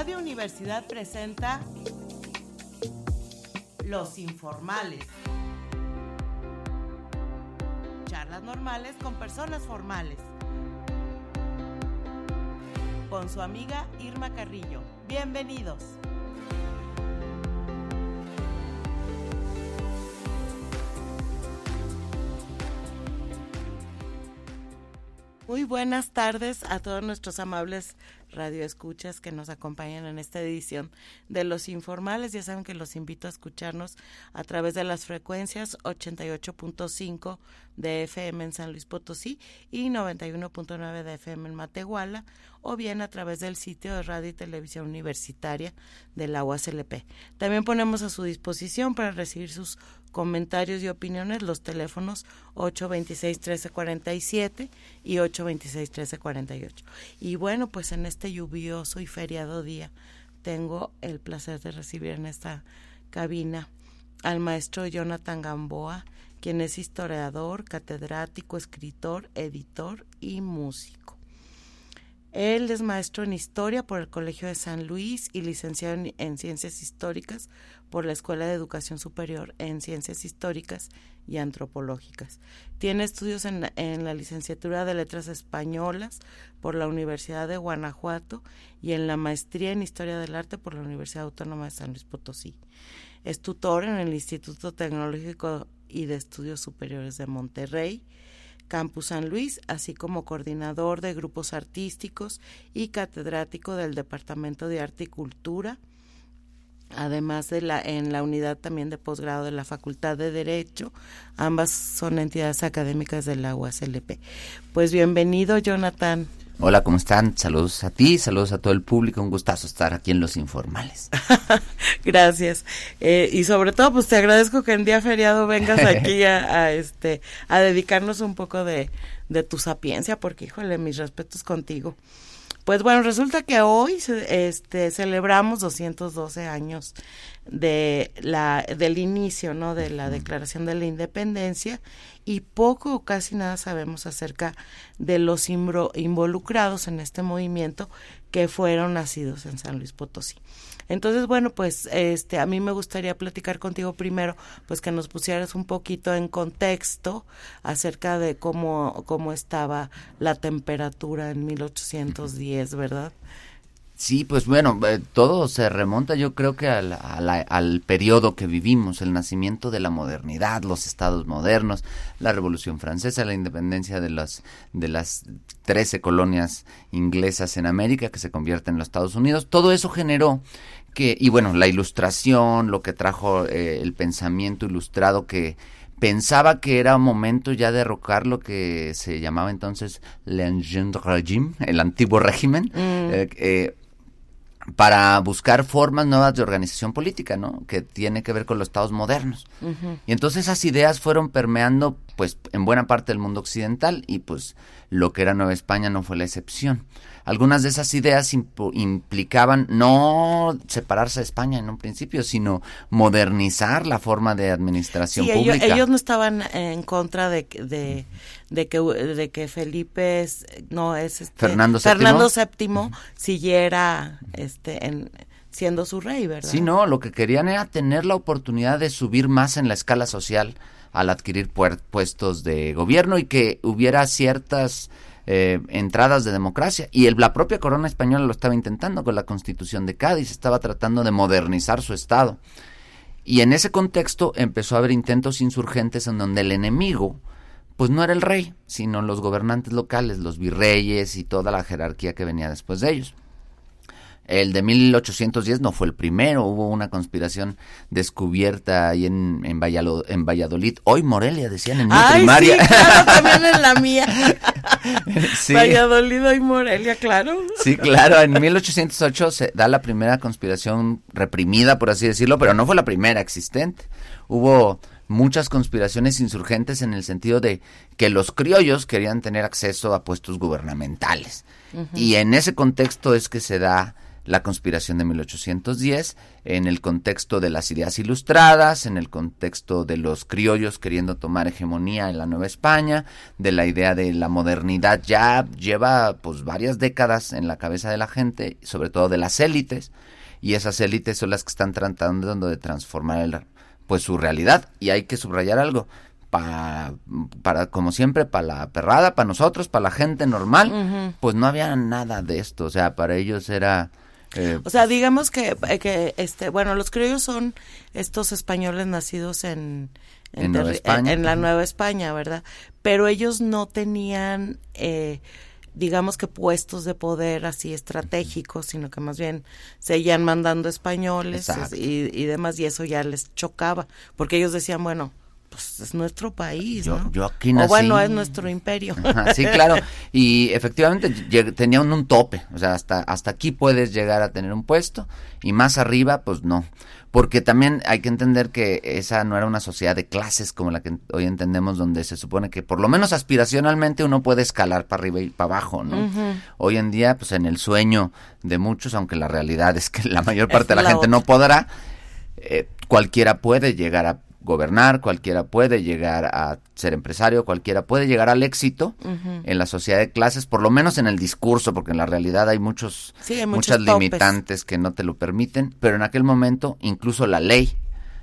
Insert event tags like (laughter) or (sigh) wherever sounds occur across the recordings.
Radio Universidad presenta Los Informales. Charlas normales con personas formales. Con su amiga Irma Carrillo. Bienvenidos. Muy buenas tardes a todos nuestros amables radioescuchas que nos acompañan en esta edición de Los Informales. Ya saben que los invito a escucharnos a través de las frecuencias 88.5 de FM en San Luis Potosí y 91.9 de FM en Matehuala o bien a través del sitio de Radio y Televisión Universitaria de la UASLP. También ponemos a su disposición para recibir sus comentarios y opiniones los teléfonos 826-1347 y 826-1348. Y bueno, pues en este lluvioso y feriado día tengo el placer de recibir en esta cabina al maestro Jonathan Gamboa, quien es historiador, catedrático, escritor, editor y músico. Él es maestro en historia por el Colegio de San Luis y licenciado en, ciencias históricas por la Escuela de Educación Superior en Ciencias Históricas y Antropológicas. Tiene estudios en, en, la licenciatura de Letras Españolas por la Universidad de Guanajuato y en la maestría en Historia del Arte por la Universidad Autónoma de San Luis Potosí. Es tutor en el Instituto Tecnológico y de Estudios Superiores de Monterrey, Campus San Luis, así como coordinador de grupos artísticos y catedrático del Departamento de Arte y Cultura, además de la en la unidad también de posgrado de la Facultad de Derecho. Ambas son entidades académicas de la UASLP. Pues bienvenido, Jonathan. Hola, ¿cómo están? Saludos a ti, saludos a todo el público, un gustazo estar aquí en Los Informales. (laughs) Gracias. Eh, y sobre todo, pues te agradezco que en día feriado vengas aquí a, (laughs) este a dedicarnos un poco de, de tu sapiencia, porque híjole, mis respetos contigo. Pues bueno, resulta que hoy este, celebramos 212 años de la, del inicio, ¿no? De la Declaración de la Independencia y poco o casi nada sabemos acerca de los involucrados en este movimiento que fueron nacidos en San Luis Potosí. Entonces, bueno, pues este a mí me gustaría platicar contigo primero, pues que nos pusieras un poquito en contexto acerca de cómo cómo estaba la temperatura en 1810, ¿verdad? Sí, pues bueno, eh, todo se remonta yo creo que al, al, periodo que vivimos, el nacimiento de la modernidad, los estados modernos, la Revolución Francesa, la independencia de las, de las 13 colonias inglesas en América que se convierten en los Estados Unidos. Todo eso generó que, y bueno, la ilustración, lo que trajo eh, el pensamiento ilustrado que pensaba que era momento ya de derrocar lo que se llamaba entonces Régime, el antiguo régimen. Mm. Eh, para buscar formas nuevas de organización política, ¿no? Que tiene que ver con los estados modernos. Y entonces esas ideas fueron permeando, pues, en buena parte del mundo occidental y, pues, lo que era Nueva España no fue la excepción. Algunas de esas ideas implicaban no separarse de España en un principio, sino modernizar la forma de administración pública. Ellos, no estaban en contra de, de, de que de que Felipe no es este, Fernando VII, Fernando VII siguiera este en siendo su rey, ¿verdad? Sí, no, lo que querían era tener la oportunidad de subir más en la escala social al adquirir puestos de gobierno y que hubiera ciertas eh, entradas de democracia. Y el, la propia corona española lo estaba intentando con la constitución de Cádiz, estaba tratando de modernizar su Estado. Y en ese contexto empezó a haber intentos insurgentes en donde el enemigo, pues no era el rey, sino los gobernantes locales, los virreyes y toda la jerarquía que venía después de ellos. El de 1810 no fue el primero, hubo una conspiración descubierta ahí en, en, Valladolid, Hoy Morelia, decían en mi primaria. Sí, claro, también en la mía. (laughs) Valladolid, hoy Morelia, claro. Sí, claro, en 1808 se da la primera conspiración reprimida, por así decirlo, pero no fue la primera existente. Hubo muchas conspiraciones insurgentes en el sentido de que los criollos querían tener acceso a puestos gubernamentales. Y en ese contexto es que se da la conspiración de 1810, en el contexto de las ideas ilustradas, en el contexto de los criollos queriendo tomar hegemonía en la Nueva España, de la idea de la modernidad ya lleva pues varias décadas en la cabeza de la gente, sobre todo de las élites, y esas élites son las que están tratando de transformar el, pues su realidad. Y hay que subrayar algo para, para como siempre, para la perrada, para nosotros, para la gente normal, pues no había nada de esto, o sea, para ellos era... Eh, o sea, digamos que, eh, que, este, bueno, los criollos son estos españoles nacidos en, en, la Nueva España, ¿verdad? Pero ellos no tenían, eh, digamos que puestos de poder así estratégicos, sino que más bien seguían mandando españoles y, y, demás, y eso ya les chocaba, porque ellos decían, bueno, pues es nuestro país, yo, ¿no? Yo aquí nací. O bueno, es nuestro imperio. sí, claro. Y efectivamente tenía un, tope, o sea, hasta, hasta aquí puedes llegar a tener un puesto y más arriba, pues no. Porque también hay que entender que esa no era una sociedad de clases como la que hoy entendemos, donde se supone que por lo menos aspiracionalmente uno puede escalar para arriba y para abajo, ¿no? Hoy en día, pues en el sueño de muchos, aunque la realidad es que la mayor parte de la, gente no podrá, eh, cualquiera puede llegar a gobernar, cualquiera puede llegar a ser empresario, cualquiera puede llegar al éxito en la sociedad de clases, por lo menos en el discurso, porque en la realidad hay muchos, muchas limitantes que no te lo permiten, pero en aquel momento incluso la ley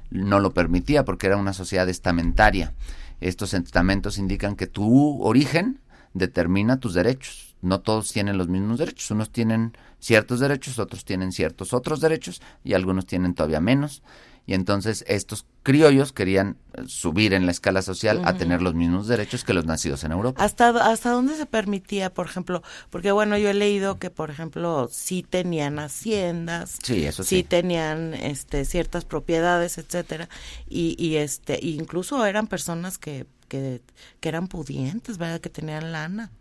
no lo permitía porque era una sociedad estamentaria. Estos estamentos indican que tu origen determina tus derechos. No todos tienen los mismos derechos. Unos tienen ciertos derechos, otros tienen ciertos otros derechos y algunos tienen todavía menos y entonces estos criollos querían eh, subir en la escala social a tener los mismos derechos que los nacidos en Europa. ¿Hasta, ¿Hasta dónde se permitía, por ejemplo? Porque bueno, yo he leído que, por ejemplo, sí tenían haciendas, sí, eso sí. tenían este, ciertas propiedades, etcétera, y, y este, incluso eran personas que, que, que eran pudientes, ¿verdad? Que tenían lana.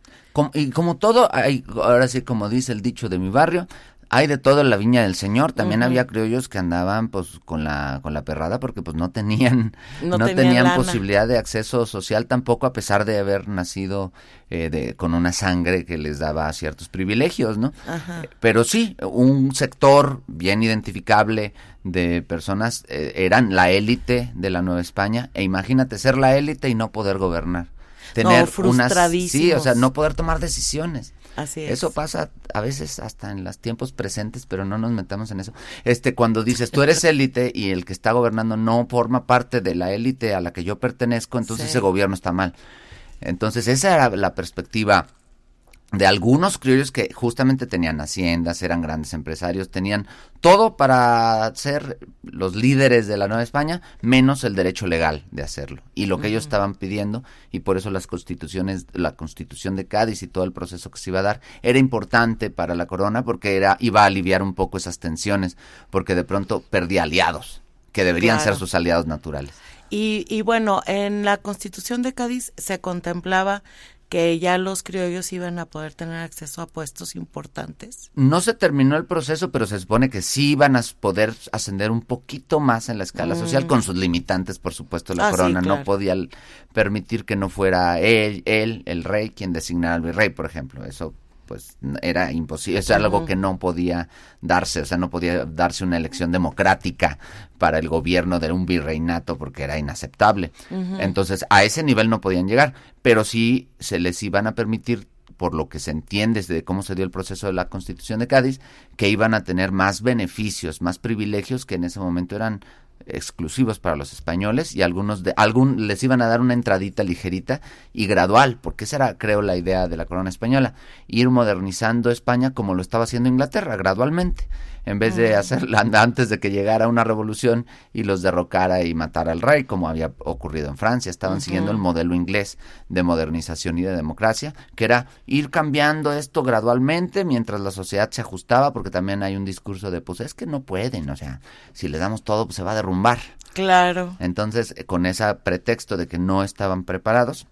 y como todo, hay, ahora sí, como dice el dicho de mi barrio, hay de todo en la viña del señor. También había criollos que andaban pues con la con la perrada porque pues no tenían (laughs) no, tenían, posibilidad de acceso social tampoco a pesar de haber nacido eh, de, con una sangre que les daba ciertos privilegios no pero sí un sector bien identificable de personas eh, eran la élite de la Nueva España. E imagínate ser la élite y no poder gobernar. Tener unas sí o sea no poder tomar decisiones eso pasa a veces hasta en los tiempos presentes, pero no nos metamos en eso. Este, cuando dices tú eres (laughs) élite y el que está gobernando no forma parte de la élite a la que yo pertenezco, entonces ese gobierno está mal. Entonces esa era la perspectiva de algunos criollos que justamente tenían haciendas, eran grandes empresarios, tenían todo para ser los líderes de la Nueva España, menos el derecho legal de hacerlo. Y lo que ellos estaban pidiendo, y por eso las constituciones, la constitución de Cádiz y todo el proceso que se iba a dar, era importante para la corona porque era, iba a aliviar un poco esas tensiones, porque de pronto perdía aliados, que deberían ser sus aliados naturales. Y, y bueno, en la constitución de Cádiz se contemplaba que ya los criollos iban a poder tener acceso a puestos importantes. No se terminó el proceso, pero se supone que sí iban a poder ascender un poquito más en la escala mm. social, con sus limitantes, por supuesto, la ah, corona no podía permitir que no fuera él, él, el rey, quien designara al virrey, por ejemplo. Eso pues era imposible, es algo que no podía darse, o sea, no podía darse una elección democrática para el gobierno de un virreinato porque era inaceptable. Entonces, a ese nivel no podían llegar, pero sí se les iban a permitir por lo que se entiende desde cómo se dio el proceso de la Constitución de Cádiz, que iban a tener más beneficios, más privilegios que en ese momento eran exclusivos para los españoles y algunos de algún les iban a dar una entradita ligerita y gradual, porque esa era creo la idea de la corona española, ir modernizando España como lo estaba haciendo Inglaterra gradualmente en vez de hacerla (laughs) antes de que llegara una revolución y los derrocara y matara al rey, como había ocurrido en Francia. Estaban siguiendo el modelo inglés de modernización y de democracia, que era ir cambiando esto gradualmente mientras la sociedad se ajustaba, porque también hay un discurso de, pues es que no pueden, o sea, si le damos todo, pues se va a derrumbar. Claro. Entonces, con ese pretexto de que no estaban preparados,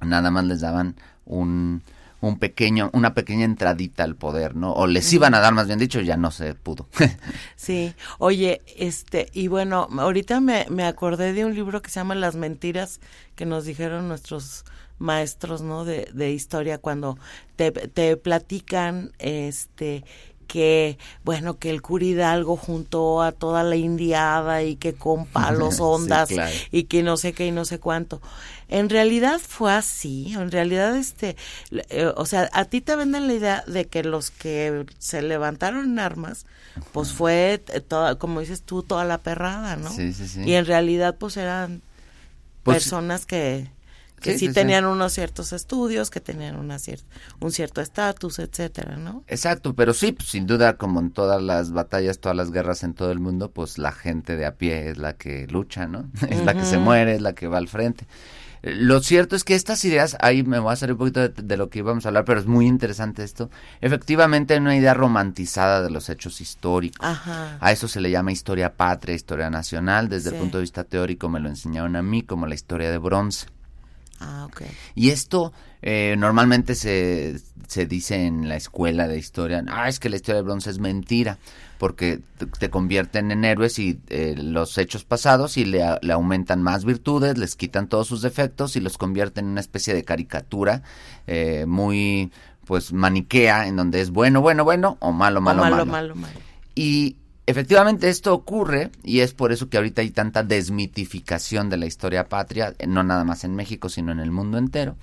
nada más les daban un un pequeño, una pequeña entradita al poder, ¿no? O les iban a dar, más bien dicho, ya no se pudo. (laughs) sí, oye, este, y bueno, ahorita me, me acordé de un libro que se llama Las mentiras que nos dijeron nuestros maestros, ¿no? De, de historia cuando te, te platican, este, que, bueno, que el cura Hidalgo juntó a toda la indiada y que con (laughs) palos ondas y que no sé qué y no sé cuánto. En realidad fue así, en realidad este, eh, o sea, a ti te venden la idea de que los que se levantaron en armas, pues fue toda, como dices tú, toda la perrada, ¿no? Sí, sí, sí. Y en realidad pues eran pues personas que que sí, tenían unos ciertos estudios, que tenían una un cierto estatus, etcétera, ¿no? Exacto, pero sí, pues, sin duda, como en todas las batallas, todas las guerras en todo el mundo, pues la gente de a pie es la que lucha, ¿no? (laughs) Es la que se muere, es la que va al frente. Lo cierto es que estas ideas, ahí me voy a salir un poquito de, lo que íbamos a hablar, pero es muy interesante esto. Efectivamente, hay una idea romantizada de los hechos históricos. A eso se le llama historia patria, historia nacional. Desde el punto de vista teórico me lo enseñaron a mí como la historia de bronce. Ah, y esto eh, normalmente se, se dice en la escuela de historia, ah, es que la historia de bronce es mentira, porque te, convierten en héroes y eh, los hechos pasados y le, aumentan más virtudes, les quitan todos sus defectos y los convierten en una especie de caricatura eh, muy pues maniquea en donde es bueno, bueno, bueno o malo, malo, malo. malo, malo. Y Efectivamente, esto ocurre y es por eso que ahorita hay tanta desmitificación de la historia patria, no nada más en México, sino en el mundo entero.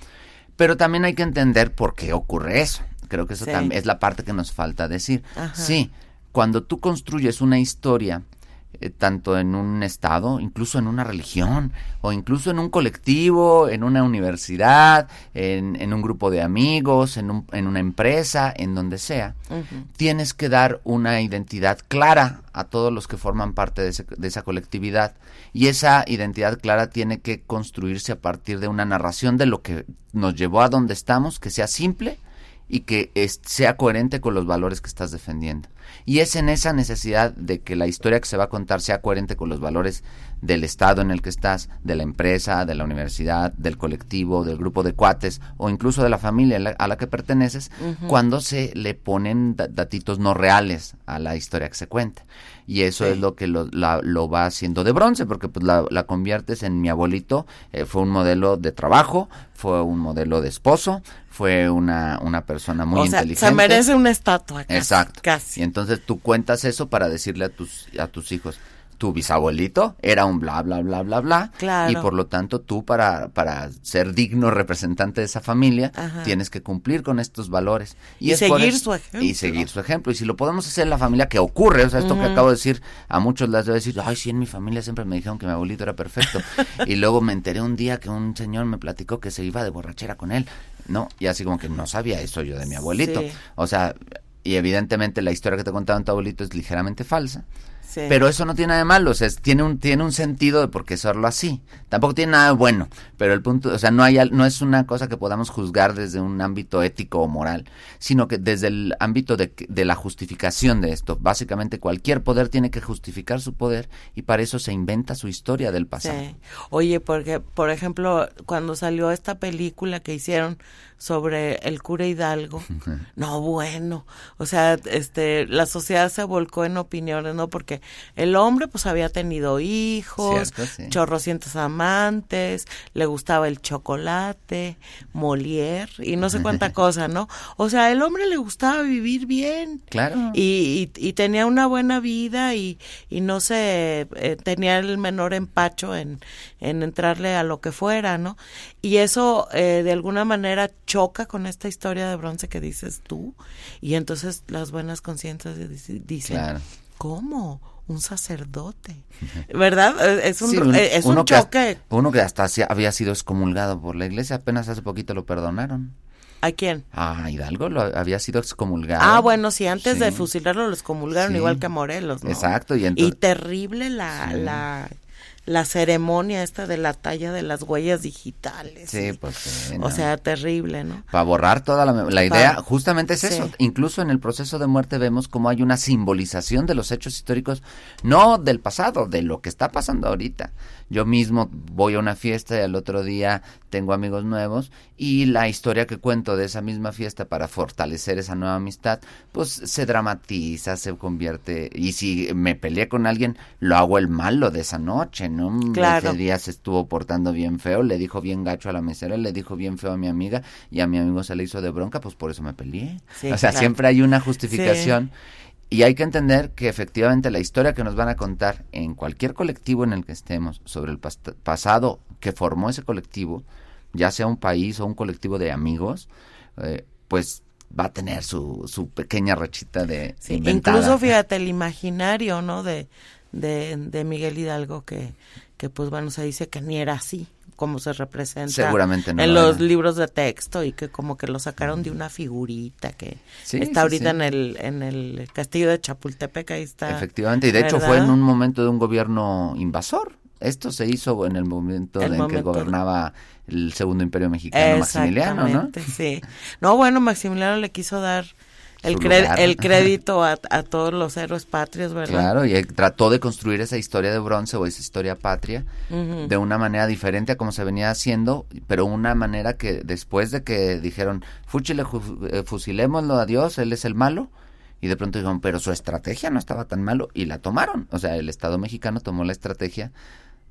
Pero también hay que entender por qué ocurre eso. Creo que eso también es la parte que nos falta decir. Sí, cuando tú construyes una historia eh, tanto en un estado, incluso en una religión, o incluso en un colectivo, en una universidad, en, un grupo de amigos, en, un, en, una empresa, en donde sea, tienes que dar una identidad clara a todos los que forman parte de, de, esa colectividad. Y esa identidad clara tiene que construirse a partir de una narración de lo que nos llevó a donde estamos, que sea simple y que sea coherente con los valores que estás defendiendo. Y es en esa necesidad de que la historia que se va a contar sea coherente con los valores del estado en el que estás, de la empresa, de la universidad, del colectivo, del grupo de cuates o incluso de la familia a la, que perteneces, cuando se le ponen datitos no reales a la historia que se cuenta. Y eso es lo que lo, va haciendo de bronce, porque pues la, conviertes en mi abuelito, eh, fue un modelo de trabajo, fue un modelo de esposo, fue una, una persona muy inteligente. Se merece una estatua. Exacto. Casi. Y entonces tú cuentas eso para decirle a tus, a tus hijos, tu bisabuelito era un bla, bla, bla, bla, bla. Claro. Y por lo tanto tú para, para ser digno representante de esa familia tienes que cumplir con estos valores. Y, seguir su ejemplo. Y seguir su ejemplo. Y si lo podemos hacer en la familia, que ocurre, o sea, esto que acabo de decir, a muchos les debe decir, ay, sí, en mi familia siempre me dijeron que mi abuelito era perfecto. (laughs) y luego me enteré un día que un señor me platicó que se iba de borrachera con él. No, y así como que no sabía eso yo de mi abuelito. O sea, y evidentemente la historia que te contaba tu abuelito es ligeramente falsa. Pero eso no tiene nada de malo, o sea, tiene un, tiene un sentido de por qué hacerlo así. Tampoco tiene nada de bueno, pero el punto, o sea, no, hay, no es una cosa que podamos juzgar desde un ámbito ético o moral, sino que desde el ámbito de, de la justificación de esto. Básicamente cualquier poder tiene que justificar su poder y para eso se inventa su historia del pasado. Oye, porque, por ejemplo, cuando salió esta película que hicieron sobre el cura Hidalgo. No, bueno, o sea, este, la sociedad se volcó en opiniones, ¿no? Porque el hombre pues había tenido hijos, chorrocientos amantes, le gustaba el chocolate, Molière y no sé cuánta cosa, ¿no? O sea, el hombre le gustaba vivir bien. Claro. Y, y, tenía una buena vida y, y no se eh, tenía el menor empacho en, en entrarle a lo que fuera, ¿no? Y eso eh, de alguna manera choca con esta historia de bronce que dices tú. Y entonces las buenas conciencias dicen, ¿cómo? Un sacerdote, ¿verdad? Eh, es un, eh, es un choque. uno que hasta había sido excomulgado por la iglesia, apenas hace poquito lo perdonaron. ¿A quién? Ah, Hidalgo lo había sido excomulgado. Ah, bueno, sí, antes de fusilarlo lo excomulgaron igual que a Morelos, ¿no? Exacto. Y, y terrible la, la la ceremonia esta de la talla de las huellas digitales. Sí, pues O sea, terrible, ¿no? Para borrar toda la, la idea, justamente es eso. Incluso en el proceso de muerte vemos cómo hay una simbolización de los hechos históricos, no del pasado, de lo que está pasando ahorita. Yo mismo voy a una fiesta y al otro día tengo amigos nuevos y la historia que cuento de esa misma fiesta para fortalecer esa nueva amistad, pues se dramatiza, se convierte y si me peleé con alguien, lo hago el malo de esa noche, ¿no? Claro. Ese día se estuvo portando bien feo, le dijo bien gacho a la mesera, le dijo bien feo a mi amiga y a mi amigo se le hizo de bronca, pues por eso me peleé. Sí, o sea, claro. siempre hay una justificación. Y hay que entender que efectivamente la historia que nos van a contar en cualquier colectivo en el que estemos sobre el pas- pasado que formó ese colectivo, ya sea un país o un colectivo de amigos, eh, pues va a tener su, su pequeña rachita de Sí, inventada. incluso fíjate el imaginario, ¿no? De, de, de Miguel Hidalgo que, que pues bueno, se dice que ni era así como se representa Seguramente no en lo los era. libros de texto y que como que lo sacaron de una figurita que Sí, está sí, ahorita sí. en el en el castillo de Chapultepec ahí está Efectivamente, y de hecho fue en un momento de un gobierno invasor. Esto se hizo en el momento El en que gobernaba el segundo imperio mexicano, Maximiliano, ¿no? Sí. No, bueno, Maximiliano le quiso dar el, el (laughs) crédito a, a todos los héroes patrios, ¿verdad? Claro, y él trató de construir esa historia de bronce o esa historia patria de una manera diferente a como se venía haciendo, pero una manera que después de que dijeron, fúchile, eh, fusilémoslo a Dios, él es el malo, y de pronto dijeron, pero su estrategia no estaba tan malo, y la tomaron. O sea, el Estado mexicano tomó la estrategia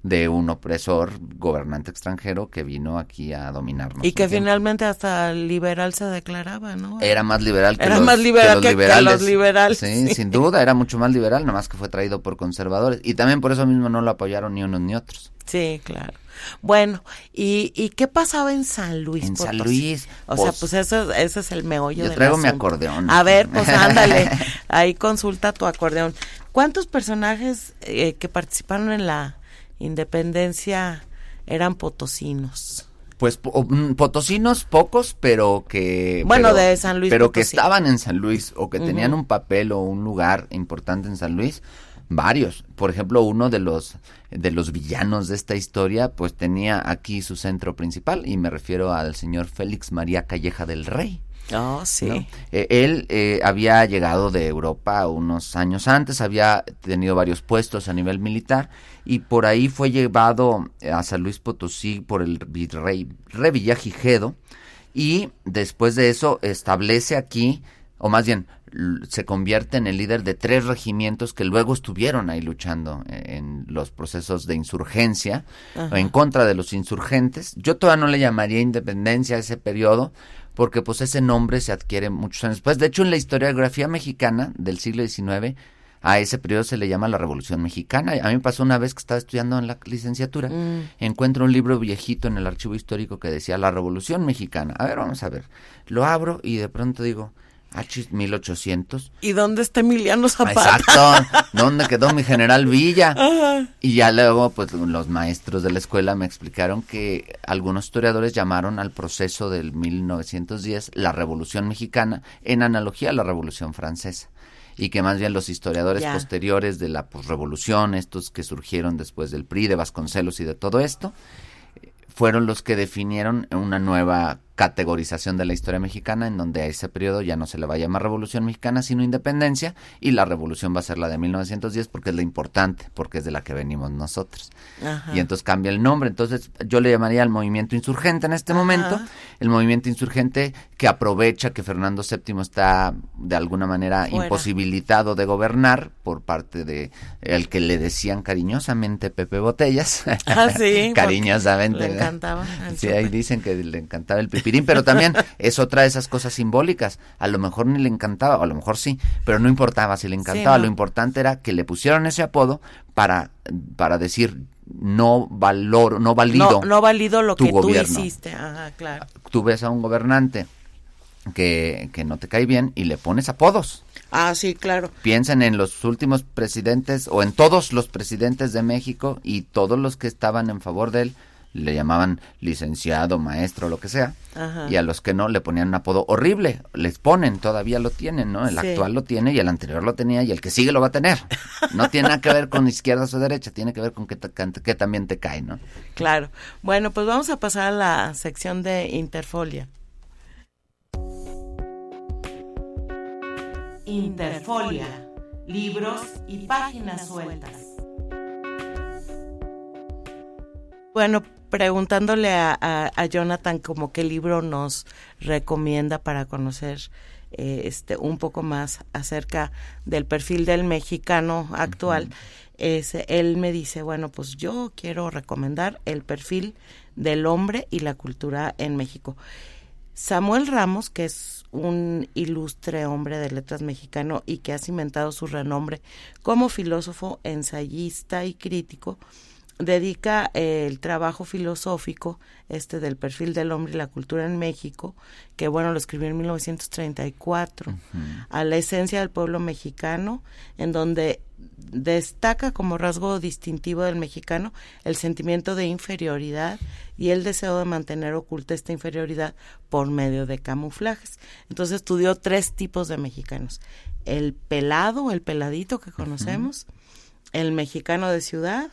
de un opresor gobernante extranjero que vino aquí a dominarnos. Y que finalmente hasta liberal se declaraba, ¿no? Era más liberal que Era los, más liberal que los que liberales. los liberales, Sí, sí. sin duda, era mucho más liberal, nomás que fue traído por conservadores. Y también por eso mismo no lo apoyaron ni unos ni otros. Sí, claro. Bueno, ¿y, y qué pasaba en San Luis? En San? Luis, O sea, pues, pues eso, ese es el meollo yo del traigo mi acordeón. A ver, pues (laughs) ándale, ahí consulta tu acordeón. ¿Cuántos personajes eh, que participaron en la independencia eran potosinos? Pues po- mm, potosinos pocos, pero que... Bueno, pero- de San Luis Pero que estaban en San Luis o que tenían un papel o un lugar importante en San Luis, varios. Por ejemplo, uno de los de los villanos de esta historia, pues tenía aquí su centro principal y me refiero al señor Félix María Calleja del Rey. Oh, sí. ¿no? Eh, él eh, había llegado de Europa unos años antes, había tenido varios puestos a nivel militar y por ahí fue llevado a San Luis Potosí por el virrey Revillagigedo y después de eso establece aquí, o más bien se convierte en el líder de tres regimientos que luego estuvieron ahí luchando eh, en los procesos de insurgencia Ajá. en contra de los insurgentes. Yo todavía no le llamaría independencia a ese periodo, porque pues ese nombre se adquiere muchos años después. De hecho, en la historiografía mexicana del siglo XIX, a ese periodo se le llama la Revolución Mexicana. A mí me pasó una vez que estaba estudiando en la licenciatura, Mm. encuentro un libro viejito en el archivo histórico que decía la Revolución Mexicana. A ver, vamos a ver. Lo abro y de pronto digo, ah, chis, 1800. ¿Y dónde está Emiliano Ah, Zapata? Exacto. ¿Dónde quedó mi general Villa? (laughs) Ajá. Y ya luego, pues los maestros de la escuela me explicaron que algunos historiadores llamaron al proceso del 1910 la Revolución Mexicana en analogía a la Revolución Francesa. Y que más bien los historiadores Ya. posteriores de la pues, revolución, estos que surgieron después del PRI, de Vasconcelos y de todo esto, fueron los que definieron una nueva categorización de la historia mexicana en donde a ese periodo ya no se le va a llamar Revolución Mexicana sino Independencia y la revolución va a ser la de 1910 porque es la importante, porque es de la que venimos nosotros. Ajá. Y entonces cambia el nombre. Entonces yo le llamaría al movimiento insurgente en este Ajá. momento, el movimiento insurgente que aprovecha que Fernando VII está de alguna manera Fuera. imposibilitado de gobernar por parte de el que le decían cariñosamente Pepe Botellas. Ah, sí, (laughs) cariñosamente. Le encantaba. el Sí, ahí dicen que le encantaba el pero también es otra de esas cosas simbólicas. A lo mejor ni le encantaba, o a lo mejor sí, pero no importaba si le encantaba. no. Lo importante era que le pusieron ese apodo para, para decir no valoro, no valido. no, no valido lo tu que gobierno. tú hiciste. Ajá, claro. Tú ves a un gobernante que, que no te cae bien y le pones apodos. Ah, sí, claro. Piensen en los últimos presidentes o en todos los presidentes de México y todos los que estaban en favor de él le llamaban licenciado, maestro, lo que sea. Ajá. Y a los que no le ponían un apodo horrible. Les ponen, todavía lo tienen, ¿no? El Sí. actual lo tiene y el anterior lo tenía y el que sigue lo va a tener. No tiene nada que ver con izquierda o derecha, tiene que ver con que, te- que también te cae, ¿no? Claro. Bueno, pues vamos a pasar a la sección de Interfolia. Interfolia. Libros y páginas sueltas. Bueno, preguntándole a, a- a Jonathan como qué libro nos recomienda para conocer eh, este, un poco más acerca del perfil del mexicano actual, él me dice, bueno, pues yo quiero recomendar el perfil del hombre y la cultura en México. Samuel Ramos, que es un ilustre hombre de letras mexicano y que ha cimentado su renombre como filósofo, ensayista y crítico, dedica eh, el trabajo filosófico este del perfil del hombre y la cultura en México, que bueno, lo escribió en 1934, a la esencia del pueblo mexicano, en donde destaca como rasgo distintivo del mexicano el sentimiento de inferioridad y el deseo de mantener oculta esta inferioridad por medio de camuflajes. Entonces estudió tres tipos de mexicanos. El pelado, el peladito que conocemos, el mexicano de ciudad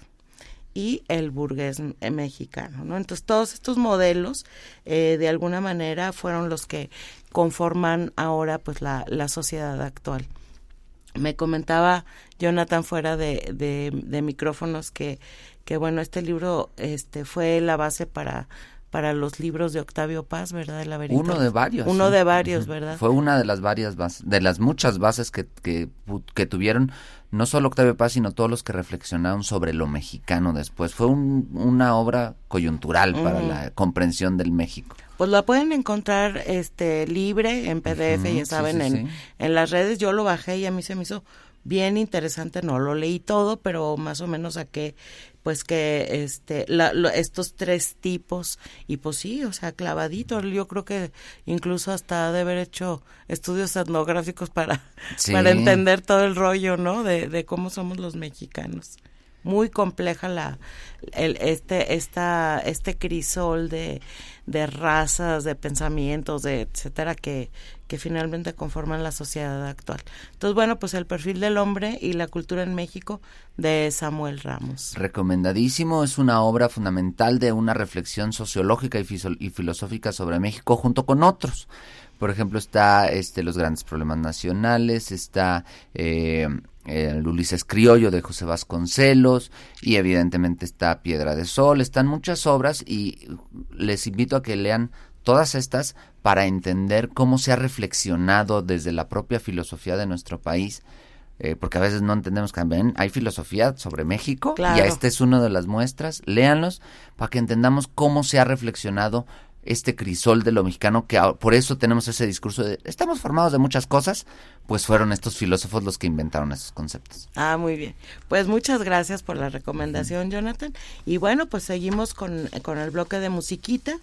y el burgués mexicano, ¿no? Entonces todos estos modelos eh, de alguna manera fueron los que conforman ahora pues la, la sociedad actual. Me comentaba Jonathan fuera de, de, micrófonos que, que bueno, este libro este fue la base para para los libros de Octavio Paz, ¿verdad? De Uno de varios. Uno de varios, ¿verdad? Fue una de las varias bases, de las muchas bases que, que, que, tuvieron no solo Octavio Paz, sino todos los que reflexionaron sobre lo mexicano después. Fue una obra coyuntural para la comprensión del México. Pues la pueden encontrar este libre en PDF, ya saben, en, en las redes. Yo lo bajé y a mí se me hizo bien interesante, no lo leí todo, pero más o menos saqué pues que este la, estos tres tipos y pues sí, o sea, clavadito, yo creo que incluso hasta de haber hecho estudios etnográficos para para entender todo el rollo, ¿no? De, de cómo somos los mexicanos. Muy compleja la el, este esta este crisol de de razas, de pensamientos, de etcétera, que, que finalmente conforman la sociedad actual. Entonces, bueno, pues el perfil del hombre y la cultura en México de Samuel Ramos. Recomendadísimo, es una obra fundamental de una reflexión sociológica y, y filosófica sobre México junto con otros. Por ejemplo, está este los grandes problemas nacionales, está eh, el Ulises Criollo de José Vasconcelos y evidentemente está Piedra de Sol, están muchas obras y les invito a que lean todas estas para entender cómo se ha reflexionado desde la propia filosofía de nuestro país, eh, porque a veces no entendemos que hay filosofía sobre México y esta es una de las muestras, léanlos para que entendamos cómo se ha reflexionado este crisol de lo mexicano, que por eso tenemos ese discurso de estamos formados de muchas cosas, pues fueron estos filósofos los que inventaron esos conceptos. Ah, muy bien. Pues muchas gracias por la recomendación, Jonathan. Y bueno, pues seguimos con, con el bloque de musiquita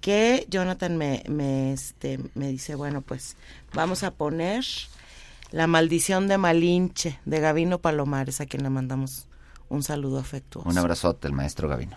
que Jonathan me, me, este, me dice, bueno, pues vamos a poner La maldición de Malinche de Gavino Palomares, a quien le mandamos un saludo afectuoso. Un abrazote, el maestro Gavino.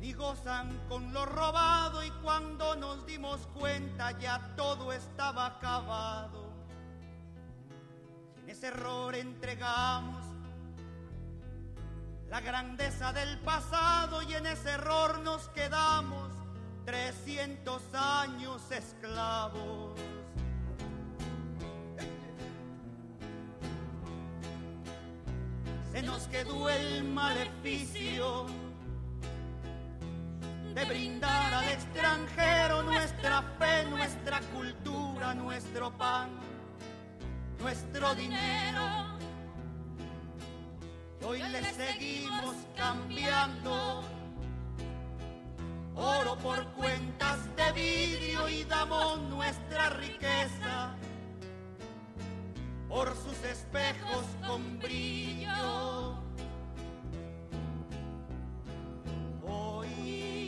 ni gozan con lo robado y cuando nos dimos cuenta ya todo estaba acabado. en ese error entregamos la grandeza del pasado y en ese error nos quedamos 300 años esclavos. Se nos quedó el maleficio de brindar al extranjero nuestra fe, nuestra cultura, nuestro pan. nuestro dinero. Hoy le seguimos cambiando oro por cuentas de vidrio y damos nuestra riqueza por sus espejos con brillo. Hoy,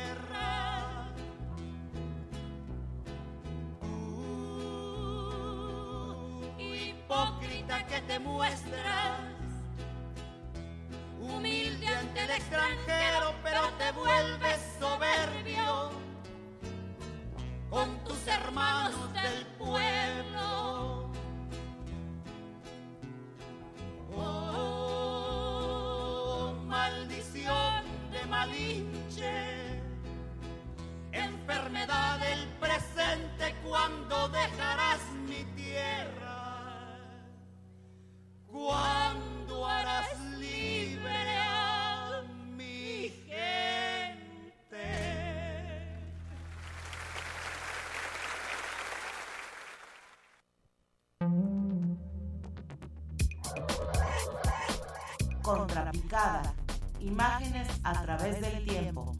A través del tiempo.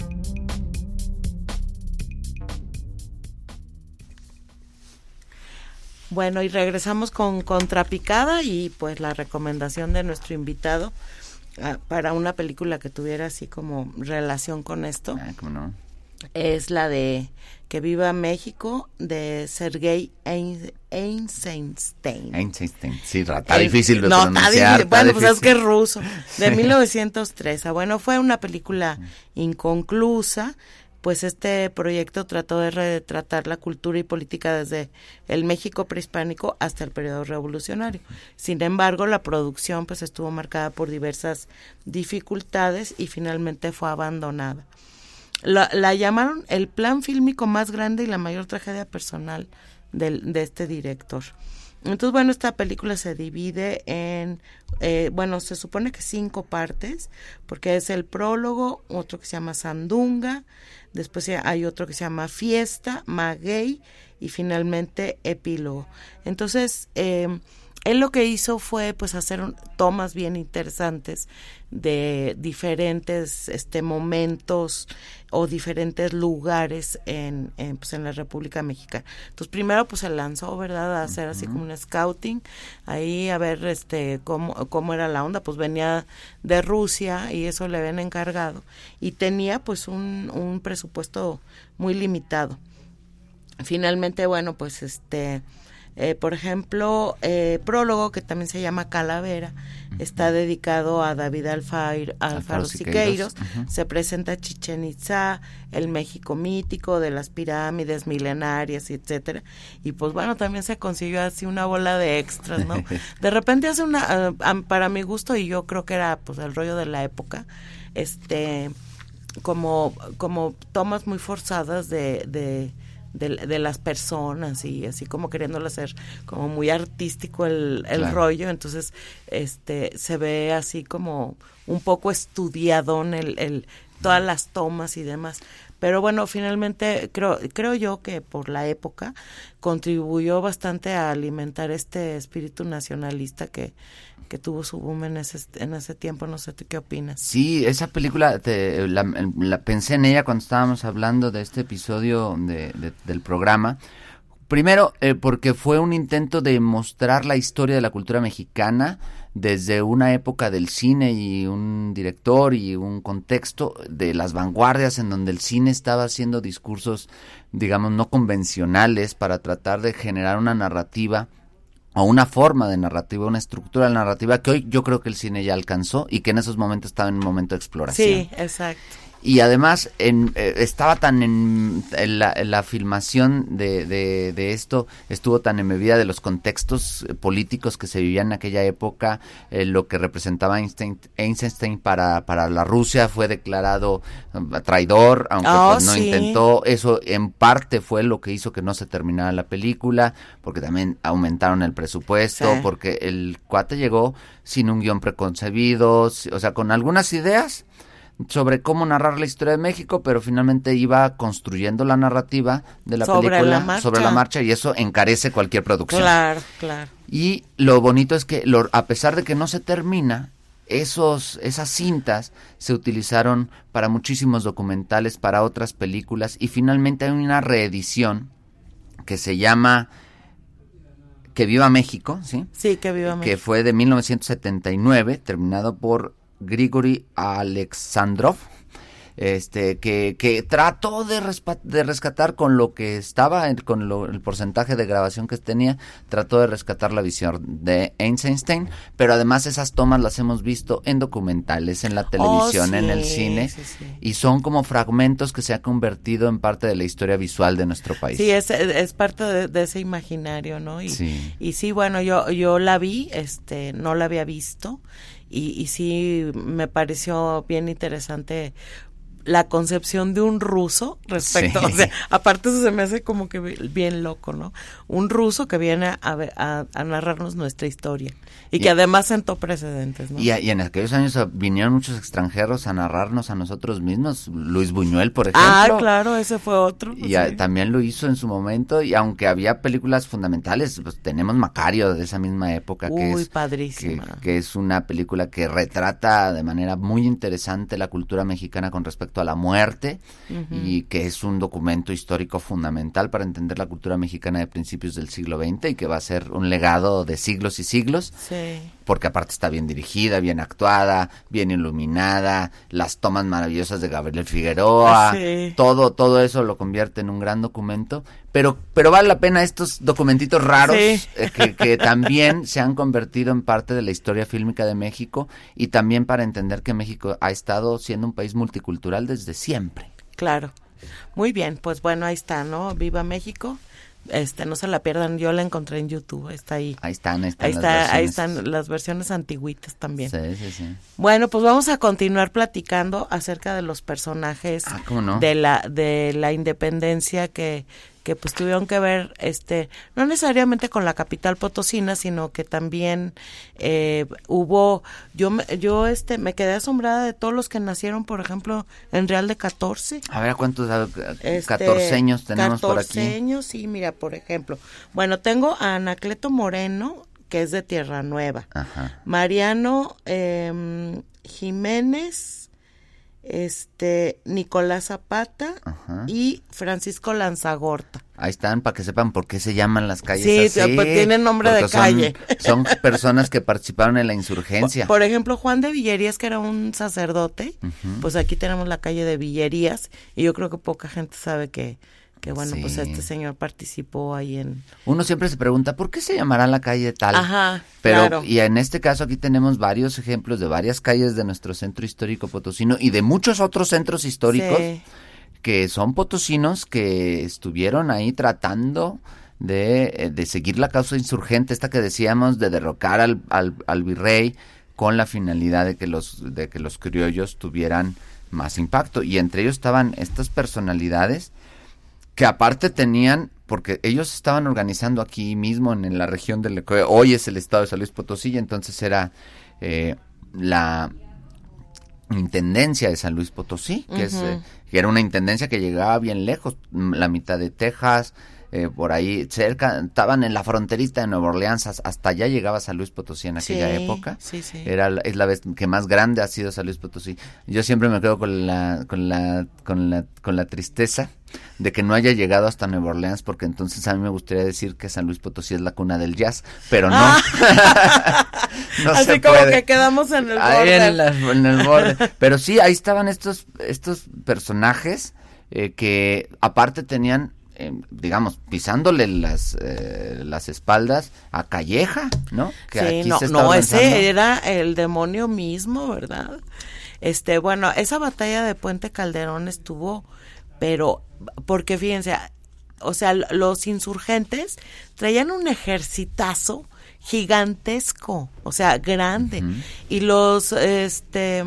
Bueno, y regresamos con Contrapicada y pues la recomendación de nuestro invitado ah, para una película que tuviera así como relación con esto Ah, ¿cómo no? Es la de Que viva México de Sergei Ein- Eisenstein. Einstein. Sí, está difícil de no, está difícil. Bueno, pues es que es ruso. De 1903. Ah, Bueno, fue una película inconclusa. Pues este proyecto trató de retratar la cultura y política desde el México prehispánico hasta el periodo revolucionario. Sin embargo, la producción pues estuvo marcada por diversas dificultades y finalmente fue abandonada. La, la llamaron el plan fílmico más grande y la mayor tragedia personal del, de este director. Entonces, bueno, esta película se divide en, eh, bueno, se supone que cinco partes, porque es el prólogo, otro que se llama Sandunga, después hay otro que se llama Fiesta, Maguey y finalmente Epílogo. Entonces, eh, él lo que hizo fue pues hacer un- tomas bien interesantes de diferentes este momentos o diferentes lugares en, en, pues, en la República Mexicana. Entonces primero pues se lanzó, ¿verdad? A hacer así como un scouting, ahí a ver este cómo, cómo era la onda, pues venía de Rusia y eso le habían encargado y tenía pues un, un presupuesto muy limitado finalmente, bueno, pues este, eh, por ejemplo, eh, prólogo que también se llama Calavera, está dedicado a David Alfaro, Siqueiros, se presenta Chichen Itza, el México mítico de las pirámides milenarias, etcétera, y pues bueno, también se consiguió así una bola de extras, ¿no? (laughs) De repente hace una, ah, para mi gusto, y yo creo que era pues el rollo de la época, este, como, como tomas muy forzadas de, de, de, de las personas y así como queriéndolo hacer como muy artístico el, el Claro. rollo, entonces este se ve así como un poco estudiadón el, el todas las tomas y demás. Pero bueno, finalmente creo, creo yo que por la época contribuyó bastante a alimentar este espíritu nacionalista que, que tuvo su boom en ese, en ese tiempo. No sé, ¿tú qué opinas? Sí, esa película, te- la, la pensé en ella cuando estábamos hablando de este episodio de- de- del programa. Primero, eh, porque fue un intento de mostrar la historia de la cultura mexicana desde una época del cine y un director y un contexto de las vanguardias en donde el cine estaba haciendo discursos, digamos, no convencionales para tratar de generar una narrativa o una forma de narrativa, una estructura narrativa que hoy yo creo que el cine ya alcanzó y que en esos momentos estaba en un momento de exploración. Sí, exacto. Y además en, eh, estaba tan en, la, filmación de, de, esto estuvo tan embebida de los contextos políticos que se vivían en aquella época eh, lo que representaba Einstein, Einstein para, para la Rusia fue declarado um, traidor aunque oh, pues, no intentó. Eso en parte fue lo que hizo que no se terminara la película porque también aumentaron el presupuesto porque el cuate llegó sin un guion preconcebido o sea con algunas ideas sobre cómo narrar la historia de México, pero finalmente iba construyendo la narrativa de la película sobre la marcha y eso encarece cualquier producción. Claro, claro. Y lo bonito es que a pesar de que no se termina, esos, esas cintas se utilizaron para muchísimos documentales, para otras películas y finalmente hay una reedición que se llama Que viva México, ¿sí? Sí, que viva México. Que fue de 1979, terminado por Grigory Alexandrov, este que, que trató de, de rescatar con lo que estaba, con el porcentaje de grabación que tenía, trató de rescatar la visión de Einstein, pero además esas tomas las hemos visto en documentales, en la televisión, en el cine, y son como fragmentos que se ha convertido en parte de la historia visual de nuestro país. Sí, es, es parte de, ese imaginario, ¿no? Y sí. y sí, bueno, yo, yo la vi, este, no la había visto, y, y sí me pareció bien interesante la concepción de un ruso respecto, o sea, aparte eso se me hace como que bien loco, ¿no? Un ruso que viene a, a, narrarnos nuestra historia y, que además sentó precedentes, ¿no? Y, y, en aquellos años vinieron muchos extranjeros a narrarnos a nosotros mismos, Luis Buñuel, por ejemplo. Ah, claro, ese fue otro. Y también lo hizo en su momento y aunque había películas fundamentales, pues tenemos Macario de esa misma época que es padrísima. Que, es una película que retrata de manera muy interesante la cultura mexicana con respecto a la muerte y que es un documento histórico fundamental para entender la cultura mexicana de principios del siglo XX y que va a ser un legado de siglos y siglos. Porque aparte está bien dirigida, bien actuada, bien iluminada, las tomas maravillosas de Gabriel Figueroa, todo, todo eso lo convierte en un gran documento. Pero, pero vale la pena estos documentitos raros eh, que, que (laughs) también se han convertido en parte de la historia fílmica de México y también para entender que México ha estado siendo un país multicultural desde siempre. Claro. Muy bien, pues bueno, ahí está, ¿no? Viva México este no se la pierdan yo la encontré en YouTube está ahí ahí están, ahí están ahí, está, ahí están las versiones antiguitas también sí, sí, sí. bueno pues vamos a continuar platicando acerca de los personajes ah, ¿cómo no? de la de la independencia que que pues tuvieron que ver este no necesariamente con la capital potosina sino que también eh, hubo yo yo este me quedé asombrada de todos los que nacieron por ejemplo en Real de 14 a ver cuántos este, catorceños tenemos por aquí catorceños sí mira por ejemplo. Bueno tengo a Anacleto Moreno que es de Tierra Nueva. Ajá. Mariano eh, Jiménez este Nicolás Zapata y Francisco Lanzagorta. Ahí están para que sepan por qué se llaman las calles sí, así. Pues tienen nombre de calle. (laughs) Son personas que participaron en la insurgencia. Por, ejemplo, Juan de Villerías, que era un sacerdote, pues aquí tenemos la calle de Villerías y yo creo que poca gente sabe que que bueno, pues este señor participó ahí en... Uno siempre se pregunta, ¿por qué se llamará la calle tal? Ajá, Pero, y en este caso aquí tenemos varios ejemplos de varias calles de nuestro centro histórico potosino y de muchos otros centros históricos que son potosinos que estuvieron ahí tratando de, eh, de, seguir la causa insurgente, esta que decíamos, de derrocar al, al, al virrey con la finalidad de que los, de que los criollos tuvieran más impacto. Y entre ellos estaban estas personalidades que aparte tenían, porque ellos estaban organizando aquí mismo en, la región del que hoy es el estado de San Luis Potosí, entonces era eh, la intendencia de San Luis Potosí, que, es, eh, que era una intendencia que llegaba bien lejos, la mitad de Texas, eh, por ahí cerca, estaban en la fronterita de Nueva Orleans, hasta allá llegaba San Luis Potosí en aquella época. Sí, sí. Era es la vez que más grande ha sido San Luis Potosí. Yo siempre me quedo con la con la con la con la tristeza de que no haya llegado hasta Nueva Orleans, porque entonces a mí me gustaría decir que San Luis Potosí es la cuna del jazz, pero no. Ah. (laughs) no Así como que quedamos en el borde. En, el borde. Pero sí, ahí estaban estos, estos personajes eh, que aparte tenían eh, digamos, pisándole las, eh, las espaldas a Calleja, ¿no? Que sí, no, no, ese era el demonio mismo, ¿verdad? Este, bueno, esa batalla de Puente Calderón estuvo, pero, porque fíjense, o sea, los insurgentes traían un ejercitazo gigantesco, o sea, grande. Y los, este,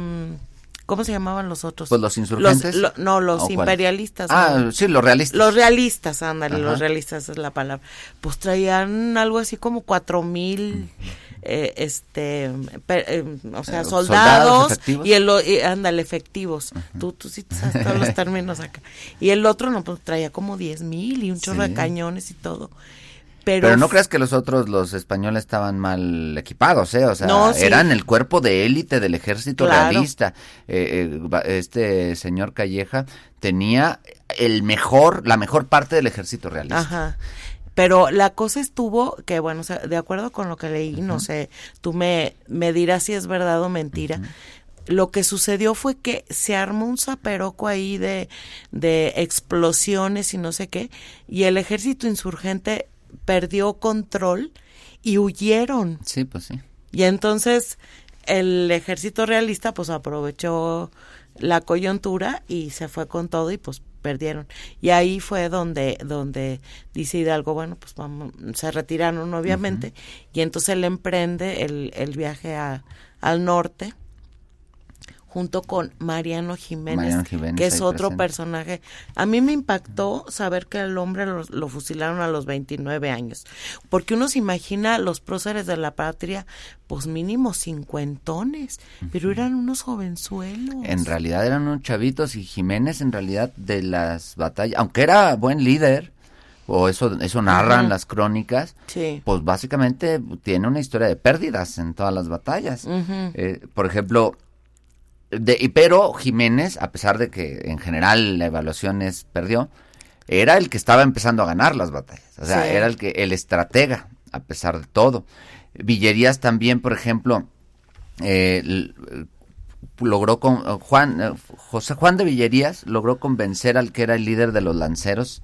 ¿cómo se llamaban los otros? Pues los insurgentes. no, los imperialistas. Ah, sí, los realistas. Los realistas, ándale, los realistas es la palabra. Pues traían algo así como cuatro mil eh, este, eh, o sea, eh, soldados, y el, ándale, efectivos. Tú, tú sí sabes todos los términos acá. Y el otro, no, pues traía como diez mil y un chorro de cañones y todo. Pero, no creas que los otros, los españoles, estaban mal equipados, ¿eh? O sea, eran el cuerpo de élite del ejército realista. este señor Calleja tenía el mejor, la mejor parte del ejército realista. Ajá. Pero la cosa estuvo que, bueno, de acuerdo con lo que leí, no sé, tú me, me dirás si es verdad o mentira. Lo que sucedió fue que se armó un zaperoco ahí de, de explosiones y no sé qué, y el ejército insurgente perdió control y huyeron. Sí, pues sí. Y entonces el ejército realista pues aprovechó la coyuntura y se fue con todo y pues perdieron. Y ahí fue donde, donde dice Hidalgo, bueno, pues vamos, se retiraron obviamente, y entonces él emprende el, el viaje a, al norte junto con Mariano Jiménez, que es otro personaje. A mí me impactó saber que el hombre lo, fusilaron a los 29 años, porque uno se imagina los próceres de la patria, pues mínimo cincuentones, pero eran unos jovenzuelos. En realidad eran unos chavitos y Jiménez en realidad de las batallas, aunque era buen líder, o eso eso narran las crónicas, pues básicamente tiene una historia de pérdidas en todas las batallas. Eh, por ejemplo, de, pero Jiménez, a pesar de que en general la evaluación es perdió, era el que estaba empezando a ganar las batallas. O sea, era el que el estratega, a pesar de todo. Villerías también, por ejemplo, eh, logró con Juan José Juan de Villerías logró convencer al que era el líder de los lanceros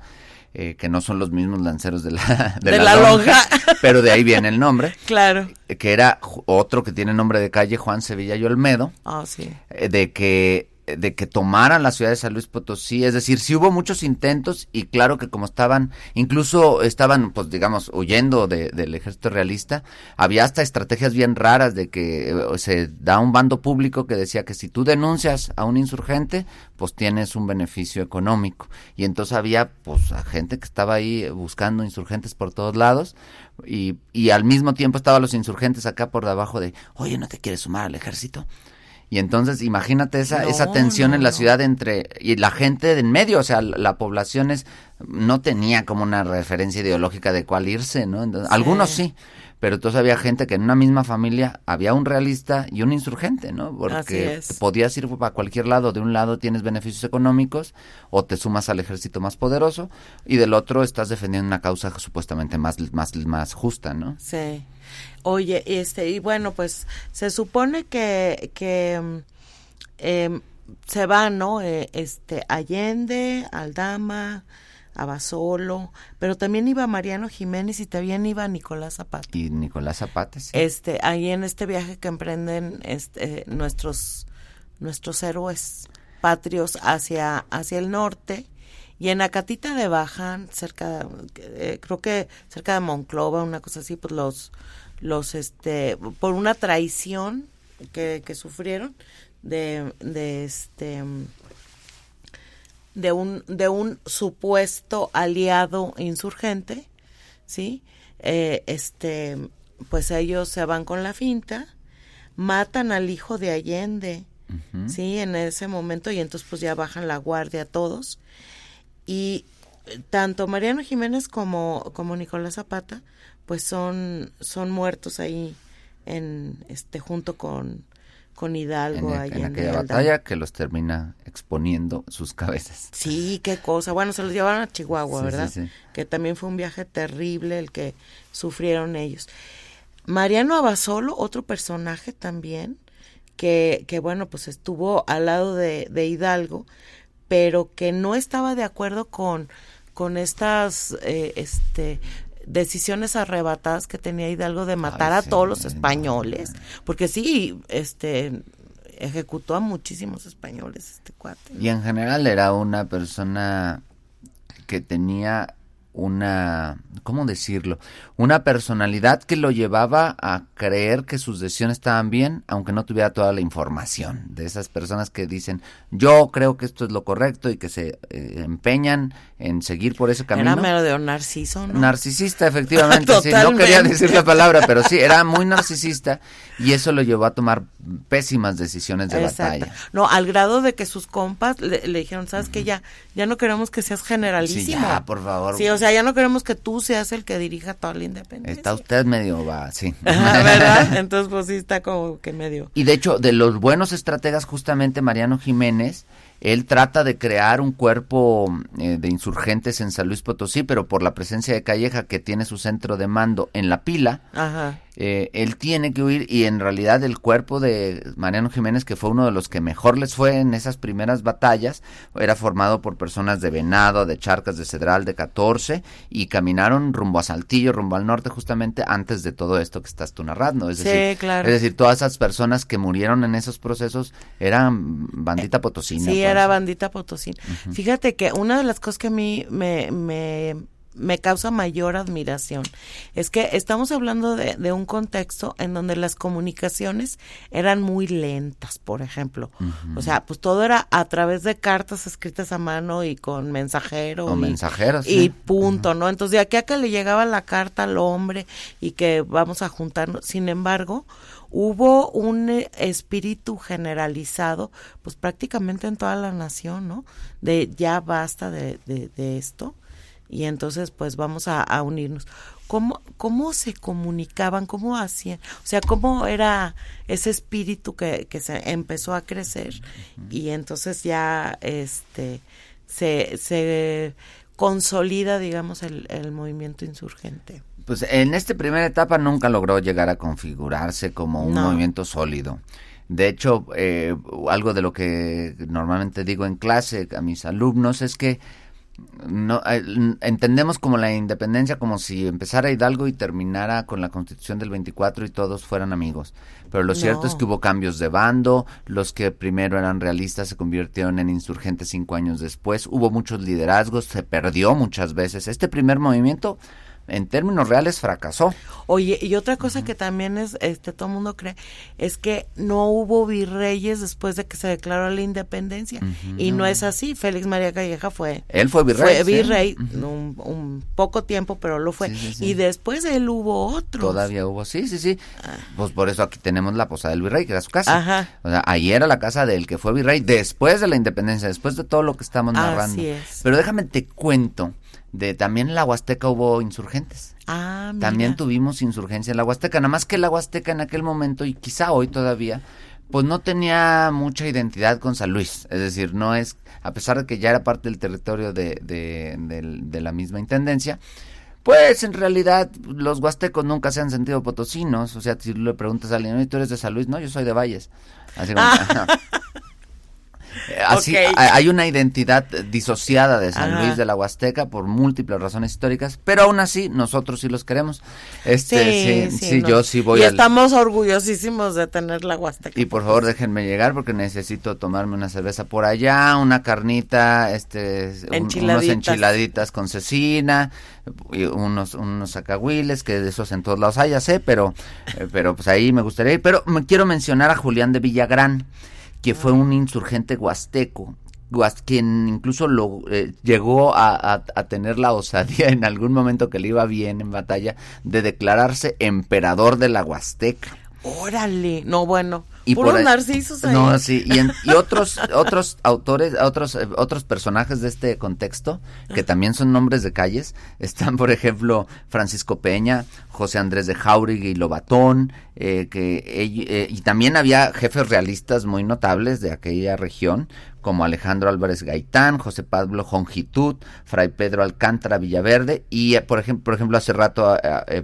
eh, que no son los mismos lanceros de la, (laughs) de, la, lonja, (laughs) pero de ahí viene el nombre. (laughs) Claro. Que era otro que tiene nombre de calle, Juan Sevilla y Olmedo. Ah, sí. Eh, de que de que tomaran la ciudad de San Luis Potosí, es decir, sí hubo muchos intentos y claro que como estaban, incluso estaban, pues digamos, huyendo del ejército realista, había hasta estrategias bien raras de que eh, se da un bando público que decía que si tú denuncias a un insurgente, pues tienes un beneficio económico. Y entonces había, pues, a gente que estaba ahí buscando insurgentes por todos lados y, y al mismo tiempo estaban los insurgentes acá por debajo de, oye, ¿no te quieres sumar al ejército? Y entonces imagínate esa, esa tensión en la ciudad entre y la gente de en medio, o sea, la, población es, no tenía como una referencia ideológica de cuál irse, ¿no? Algunos sí, pero entonces había gente que en una misma familia había un realista y un insurgente, ¿no? Porque podías ir para cualquier lado, de un lado tienes beneficios económicos o te sumas al ejército más poderoso y del otro estás defendiendo una causa supuestamente más más más justa, ¿no? Sí. Oye, este, y bueno, pues se supone que, que eh, se va, ¿no? Eh, este, Allende, Aldama, Abasolo, pero también iba Mariano Jiménez y también iba Nicolás Zapata. Y Nicolás Zapata, sí. Este, ahí en este viaje que emprenden este, nuestros, nuestros héroes patrios hacia, hacia el norte. Y en Acatita de Bajan, cerca, eh, creo que cerca de Monclova, una cosa así, pues los, los este por una traición que, que sufrieron de, de este de un de un supuesto aliado insurgente sí eh, este pues ellos se van con la finta matan al hijo de Allende sí en ese momento y entonces pues ya bajan la guardia todos y tanto Mariano Jiménez como como Nicolás Zapata pues son, son muertos ahí en este junto con, con Hidalgo en, en aquella batalla que los termina exponiendo sus cabezas. Sí, qué cosa. Bueno, se los llevaron a Chihuahua, ¿verdad? Que también fue un viaje terrible el que sufrieron ellos. Mariano Abasolo, otro personaje también, que, que bueno, pues estuvo al lado de, de Hidalgo, pero que no estaba de acuerdo con, con estas eh, este, decisiones arrebatadas que tenía Hidalgo de matar a todos los españoles, porque sí, este ejecutó a muchísimos españoles este cuate. Y en general era una persona que tenía una, ¿cómo decirlo? Una personalidad que lo llevaba a creer que sus decisiones estaban bien, aunque no tuviera toda la información. De esas personas que dicen, yo creo que esto es lo correcto y que se eh, empeñan en seguir por ese camino. Era medio narciso, ¿no? Narcisista, (laughs) efectivamente. sí, no quería decir la palabra, pero sí, era muy narcisista y eso lo llevó a tomar pésimas decisiones de batalla. No, al grado de que sus compas le, dijeron, sabes que ya, ya no queremos que seas generalísimo. Sí, ya, por favor. Sí, o sea, ya no queremos que tú seas el que dirija toda la independencia. Está usted medio va, sí. (laughs) ¿Verdad? Entonces, pues sí está como que medio. Y de hecho, de los buenos estrategas, justamente Mariano Jiménez, él trata de crear un cuerpo eh, de insurgentes en San Luis Potosí, pero por la presencia de Calleja, que tiene su centro de mando en la pila, eh, él tiene que huir y en realidad el cuerpo de Mariano Jiménez, que fue uno de los que mejor les fue en esas primeras batallas, era formado por personas de Venado, de Charcas, de Cedral, de 14, y caminaron rumbo a Saltillo, rumbo al norte, justamente antes de todo esto que estás tú narrando. Es decir, claro. Es decir, todas esas personas que murieron en esos procesos eran bandita potosina. Sí, era bandita potosina. Fíjate que una de las cosas que a mí me, me, me causa mayor admiración es que estamos hablando de, de, un contexto en donde las comunicaciones eran muy lentas, por ejemplo. O sea, pues todo era a través de cartas escritas a mano y con mensajero. O mensajeros. Y punto, ¿no? Entonces, de aquí a que le llegaba la carta al hombre y que vamos a juntarnos. Sin embargo, hubo un eh, espíritu generalizado, pues prácticamente en toda la nación, ¿no? De ya basta de, de, esto y entonces pues vamos a, unirnos. ¿Cómo, ¿Cómo se comunicaban? ¿Cómo hacían? O sea, ¿cómo era ese espíritu que, que se empezó a crecer y entonces ya este se, se consolida, digamos, el, el movimiento insurgente? Pues en esta primera etapa nunca logró llegar a configurarse como un movimiento sólido. De hecho, eh, algo de lo que normalmente digo en clase a mis alumnos es que no eh, entendemos como la independencia como si empezara Hidalgo y terminara con la Constitución del 24 y todos fueran amigos. Pero lo cierto es que hubo cambios de bando, los que primero eran realistas se convirtieron en insurgentes cinco años después, hubo muchos liderazgos, se perdió muchas veces. Este primer movimiento en términos reales fracasó. Oye, y otra cosa que también es, este, todo el mundo cree, es que no hubo virreyes después de que se declaró la independencia. Y no es así. Félix María Calleja fue. Él fue virrey. Fue virrey, un, poco tiempo, pero lo fue. Y después él hubo otro. Todavía hubo, sí, sí, sí. Ah. Pues por eso aquí tenemos la posada del virrey, que era su casa. Ajá. O sea, ahí era la casa del que fue virrey después de la independencia, después de todo lo que estamos narrando. Así es. Pero déjame te cuento de también en la Huasteca hubo insurgentes. Ah, También tuvimos insurgencia en la Huasteca, nada más que la Huasteca en aquel momento y quizá hoy todavía, pues no tenía mucha identidad con San Luis. Es decir, no es, a pesar de que ya era parte del territorio de, de, la misma intendencia, pues en realidad los huastecos nunca se han sentido potosinos. O sea, si le preguntas a alguien, ¿tú eres de San Luis? No, yo soy de Valles. Así como, Eh, así hay una identidad disociada de San Luis de la Huasteca por múltiples razones históricas, pero aún así nosotros sí los queremos. Este, sí, sí, yo sí voy. Y estamos orgullosísimos de tener la Huasteca. Y por favor déjenme llegar porque necesito tomarme una cerveza por allá, una carnita, este, unos enchiladitas con cecina, y unos unos acahuiles que de esos en todos lados hay, ya sé, pero, eh, pero pues ahí me gustaría ir. Pero me quiero mencionar a Julián de Villagrán que fue un insurgente huasteco, quien incluso lo, eh, llegó a, tener la osadía en algún momento que le iba bien en batalla de declararse emperador de la Huasteca. Órale, no bueno. Y Puros narcisos ahí. No, sí, y, otros (laughs) otros autores, otros eh, otros personajes de este contexto que también son nombres de calles, están por ejemplo Francisco Peña, José Andrés de Jauregui y Lobatón, eh, que eh, y también había jefes realistas muy notables de aquella región, como Alejandro Álvarez Gaitán, José Pablo Jongitud, Fray Pedro Alcántara Villaverde y por ejemplo, por ejemplo hace rato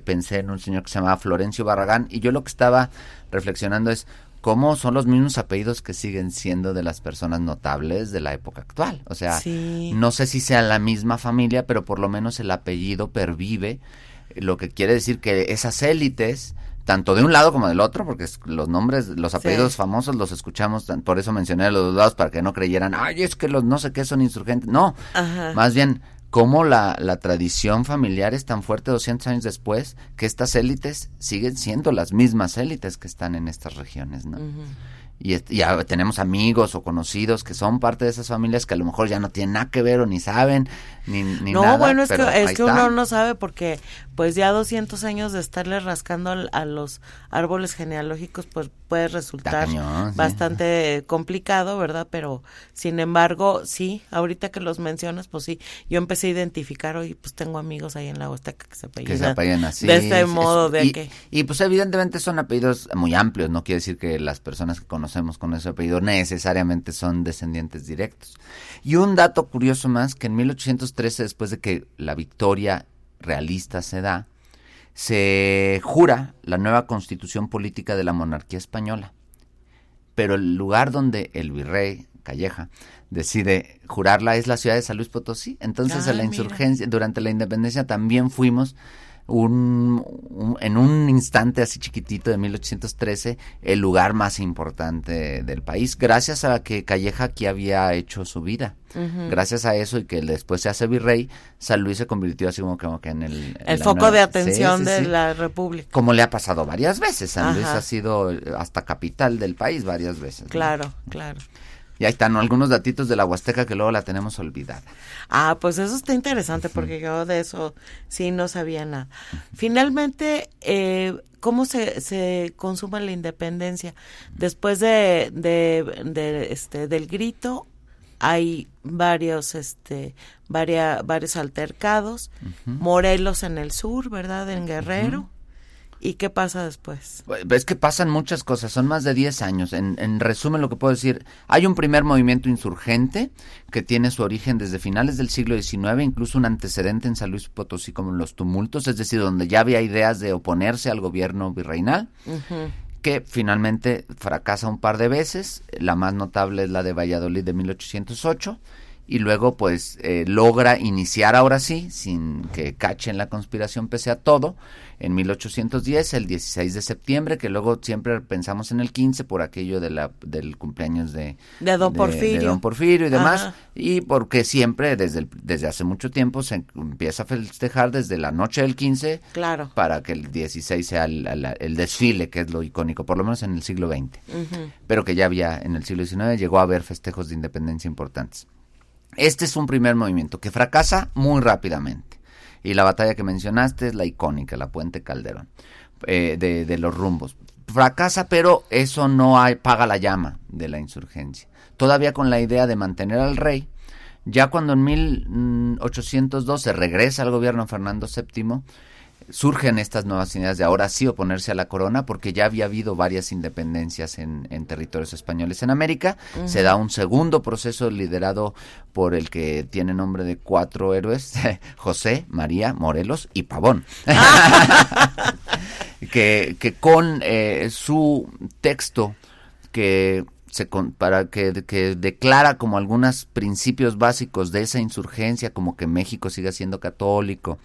pensé en un señor que se llamaba Florencio Barragán y yo lo que estaba reflexionando es cómo son los mismos apellidos que siguen siendo de las personas notables de la época actual. O sea, no sé si sea la misma familia, pero por lo menos el apellido pervive, lo que quiere decir que esas élites tanto de un lado como del otro, porque los nombres, los apellidos famosos los escuchamos, por eso mencioné los dos lados, para que no creyeran, ay, es que los no sé qué son insurgentes. No, más bien, cómo la, la tradición familiar es tan fuerte 200 años después que estas élites siguen siendo las mismas élites que están en estas regiones, ¿no? y ya tenemos amigos o conocidos que son parte de esas familias que a lo mejor ya no tienen nada que ver o ni saben ni, ni no, nada. Bueno, es que, es que uno no sabe porque pues ya 200 años de estarle rascando a los árboles genealógicos pues puede resultar bastante complicado, ¿verdad? Pero sin embargo, sí, ahorita que los mencionas, pues sí, yo empecé a identificar, hoy pues tengo amigos ahí en la Huasteca que se apellidan, así. De este modo, de y, que... Y pues evidentemente son apellidos muy amplios, no quiere decir que las personas que conocemos con ese apellido necesariamente son descendientes directos. Y un dato curioso más, que en 1813, después de que la victoria realista se da, se jura la nueva constitución política de la monarquía española. Pero el lugar donde el virrey Calleja decide jurarla es la ciudad de San Luis Potosí. Entonces, en la insurgencia, durante la independencia también fuimos un, en un instante así chiquitito de 1813 el lugar más importante del país, gracias a que Calleja aquí había hecho su vida. Gracias a eso y que después se hace virrey, San Luis se convirtió así como, que en el... El foco de atención de la República. Como le ha pasado varias veces. San Luis ha sido hasta capital del país varias veces. Claro, claro. Y ahí están algunos datitos de la Huasteca que luego la tenemos olvidada. Ah, pues eso está interesante porque yo de eso sí no sabía nada. Finalmente, eh, ¿cómo se, se consuma la independencia? Después de, de, este, del grito hay varios este varios altercados. Morelos en el sur verdad en Guerrero ¿Y qué pasa después? Es que pasan muchas cosas, son más de 10 años. En, en, resumen, lo que puedo decir, hay un primer movimiento insurgente que tiene su origen desde finales del siglo XIX, incluso un antecedente en San Luis Potosí como los tumultos, es decir, donde ya había ideas de oponerse al gobierno virreinal. que finalmente fracasa un par de veces, la más notable es la de Valladolid de 1808, y luego pues eh, logra iniciar ahora sí, sin que cachen la conspiración pese a todo, en 1810, el 16 de septiembre, que luego siempre pensamos en el 15 por aquello de la, del cumpleaños de, de, don, Porfirio. don Porfirio y demás, y porque siempre desde, desde hace mucho tiempo se empieza a festejar desde la noche del 15 claro. para que el 16 sea el, desfile, que es lo icónico, por lo menos en el siglo XX, pero que ya había en el siglo XIX, llegó a haber festejos de independencia importantes. Este es un primer movimiento que fracasa muy rápidamente y la batalla que mencionaste es la icónica, la Puente Calderón, eh, de, los rumbos. Fracasa, pero eso no hay, paga la llama de la insurgencia. Todavía con la idea de mantener al rey, ya cuando en 1812 regresa al gobierno Fernando VII, surgen estas nuevas ideas de ahora sí oponerse a la corona porque ya había habido varias independencias en, territorios españoles en América. Se da un segundo proceso liderado por el que tiene nombre de cuatro héroes, (laughs) José, María, Morelos y Pavón. (laughs) que, que con eh, su texto que se para que, que, declara como algunos principios básicos de esa insurgencia, como que México siga siendo católico,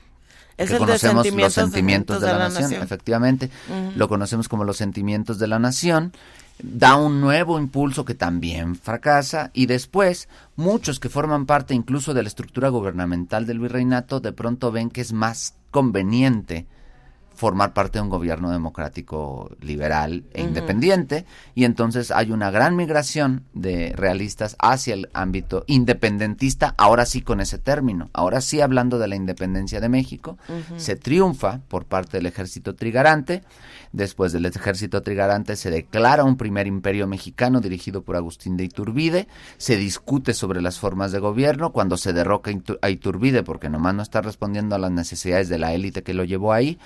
que conocemos los sentimientos de, la, nación, efectivamente, lo conocemos como los sentimientos de la nación, da un nuevo impulso que también fracasa y después muchos que forman parte incluso de la estructura gubernamental del virreinato de pronto ven que es más conveniente formar parte de un gobierno democrático liberal e independiente y entonces hay una gran migración de realistas hacia el ámbito independentista, ahora sí con ese término, ahora sí hablando de la independencia de México, se triunfa por parte del ejército trigarante, después del ejército trigarante se declara un primer imperio mexicano dirigido por Agustín de Iturbide, se discute sobre las formas de gobierno, cuando se derroca a Iturbide porque nomás no está respondiendo a las necesidades de la élite que lo llevó ahí,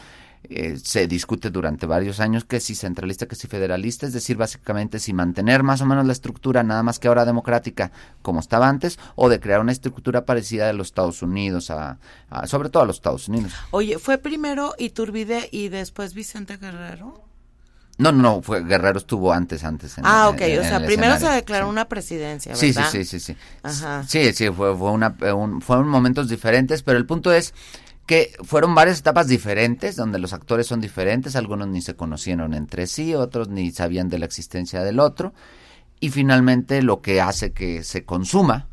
eh, se discute durante varios años que si centralista, que si federalista, es decir, básicamente si mantener más o menos la estructura, nada más que ahora democrática, como estaba antes, o de crear una estructura parecida a los Estados Unidos, a, sobre todo a los Estados Unidos. Oye, ¿fue primero Iturbide y después Vicente Guerrero? No, no, fue Guerrero estuvo antes, antes. ah, ok, o sea, primero se declaró una presidencia, ¿verdad? Sí, sí, sí, sí. Ajá. Sí, sí, fue, fue una, un, fueron momentos diferentes, pero el punto es que fueron varias etapas diferentes, donde los actores son diferentes, algunos ni se conocieron entre sí, otros ni sabían de la existencia del otro, y finalmente lo que hace que se consuma,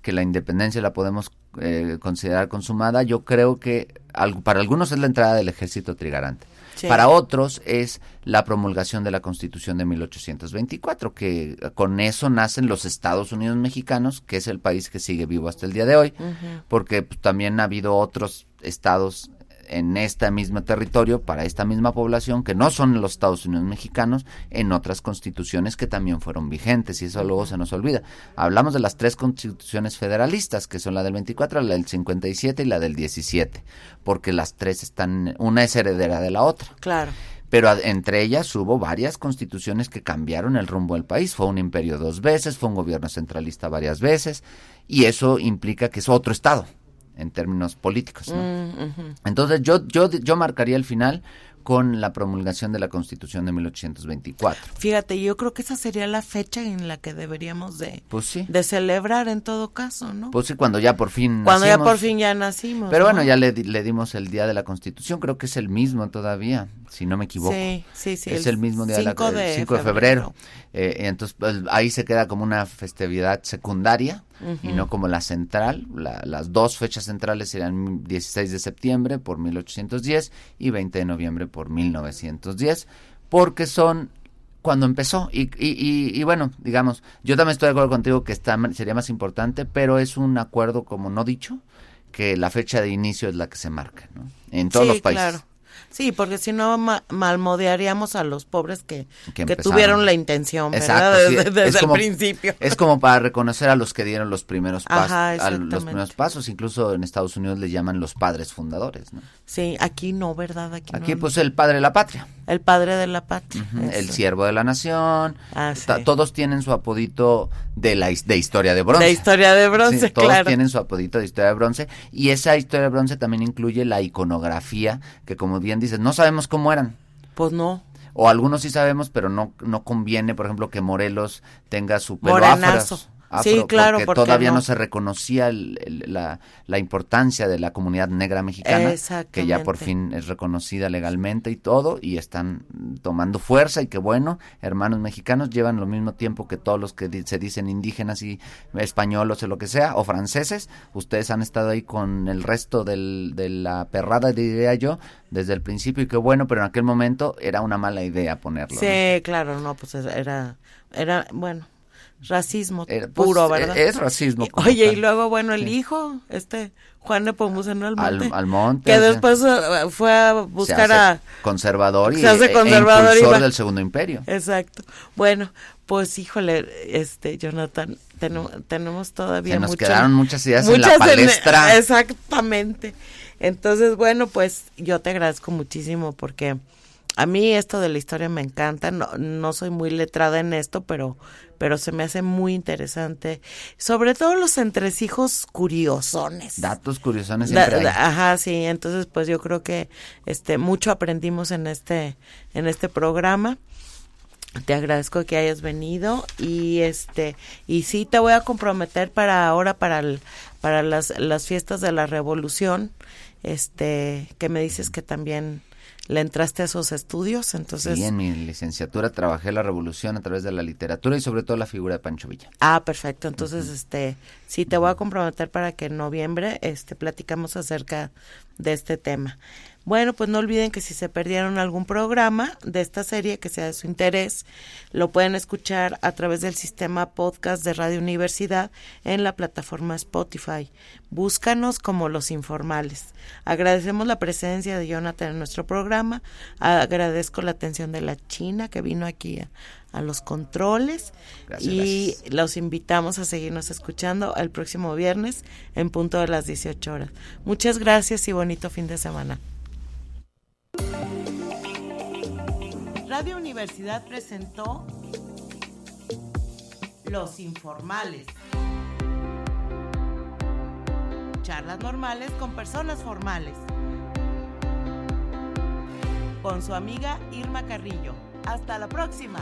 que la independencia la podemos eh, considerar consumada, yo creo que para algunos es la entrada del ejército trigarante. Para otros es la promulgación de la Constitución de 1824, que con eso nacen los Estados Unidos mexicanos, que es el país que sigue vivo hasta el día de hoy, porque pues, también ha habido otros estados en este mismo territorio para esta misma población que no son los Estados Unidos mexicanos en otras constituciones que también fueron vigentes y eso luego se nos olvida. Hablamos de las tres constituciones federalistas que son la del 24, la del 57 y la del 17, porque las tres están una es heredera de la otra. Claro pero entre ellas hubo varias constituciones que cambiaron el rumbo del país. Fue un imperio dos veces, fue un gobierno centralista varias veces, y eso implica que es otro Estado en términos políticos. Mm, Entonces yo, yo, yo marcaría el final con la promulgación de la Constitución de 1824. Fíjate, yo creo que esa sería la fecha en la que deberíamos de, pues de celebrar en todo caso, ¿no? Pues sí, cuando ya por fin Cuando ya por fin ya nacimos. Pero bueno, ya le, le, dimos el Día de la Constitución, creo que es el mismo todavía, si no me equivoco. Sí, sí, sí. Es el, mismo día de la, de 5 de febrero. Eh, entonces, pues, ahí se queda como una festividad secundaria y no como la central. las dos fechas centrales serían 16 de septiembre por 1810 y 20 de noviembre por 1910, porque son cuando empezó. Y, y, y, bueno, digamos, yo también estoy de acuerdo contigo que está, sería más importante, pero es un acuerdo como no dicho, que la fecha de inicio es la que se marca, ¿no? En todos los países. Claro. Sí, porque si no malmodearíamos a los pobres que, que, tuvieron la intención, ¿verdad? Desde, el principio. Es como para reconocer a los que dieron los primeros pasos, los primeros pasos, incluso en Estados Unidos le llaman los padres fundadores, ¿no? Sí, aquí no, ¿verdad? Aquí, aquí pues el padre de la patria. El padre de la patria. El siervo de la nación. Ah, todos tienen su apodito de la de historia de bronce. De historia de bronce, Todos tienen su apodito de historia de bronce y esa historia de bronce también incluye la iconografía que como bien dices, no sabemos cómo eran. Pues no. O algunos sí sabemos, pero no no conviene, por ejemplo, que Morelos tenga su pelo afro sí, claro, porque, todavía no? se reconocía la, la, importancia de la comunidad negra mexicana, que ya por fin es reconocida legalmente y todo, y están tomando fuerza y que bueno, hermanos mexicanos llevan lo mismo tiempo que todos los que se dicen indígenas y españoles o lo que sea, o franceses, ustedes han estado ahí con el resto del, de la perrada, diría yo, desde el principio y qué bueno, pero en aquel momento era una mala idea ponerlo. Sí, claro, no, pues era, era, bueno, racismo pues, puro, ¿verdad? Es racismo. Oye, y luego, bueno, el hijo, este Juan de Pomuceno Almonte, al, Almonte que después uh, fue a buscar a conservador y se hace e conservador e del segundo imperio. Exacto. Bueno, pues híjole, este Jonathan, tenemos todavía se nos quedaron muchas ideas en la palestra. (laughs) exactamente. Entonces, bueno, pues yo te agradezco muchísimo porque a mí esto de la historia me encanta, no, no soy muy letrada en esto, pero, pero se me hace muy interesante. Sobre todo los entresijos curiosones. Datos curiosones siempre Ajá, sí, entonces pues yo creo que este mucho aprendimos en este, en este programa. Te agradezco que hayas venido y este y sí te voy a comprometer para ahora para el, para las, las fiestas de la revolución, este que me dices que también le entraste a esos estudios, entonces... Sí, en mi licenciatura trabajé la revolución a través de la literatura y sobre todo la figura de Pancho Villa. Ah, perfecto, entonces, este, sí, te voy a comprometer para que en noviembre, este, platicamos acerca de este tema. Bueno, pues no olviden que si se perdieron algún programa de esta serie que sea de su interés, lo pueden escuchar a través del sistema podcast de Radio Universidad en la plataforma Spotify. Búscanos como Los Informales. Agradecemos la presencia de Jonathan en nuestro programa. Agradezco la atención de la China que vino aquí a, los controles y los invitamos a seguirnos escuchando el próximo viernes en punto de las 18 horas. Muchas gracias y bonito fin de semana. Radio Universidad presentó Los Informales. Charlas normales con personas formales. Con su amiga Irma Carrillo. Hasta la próxima.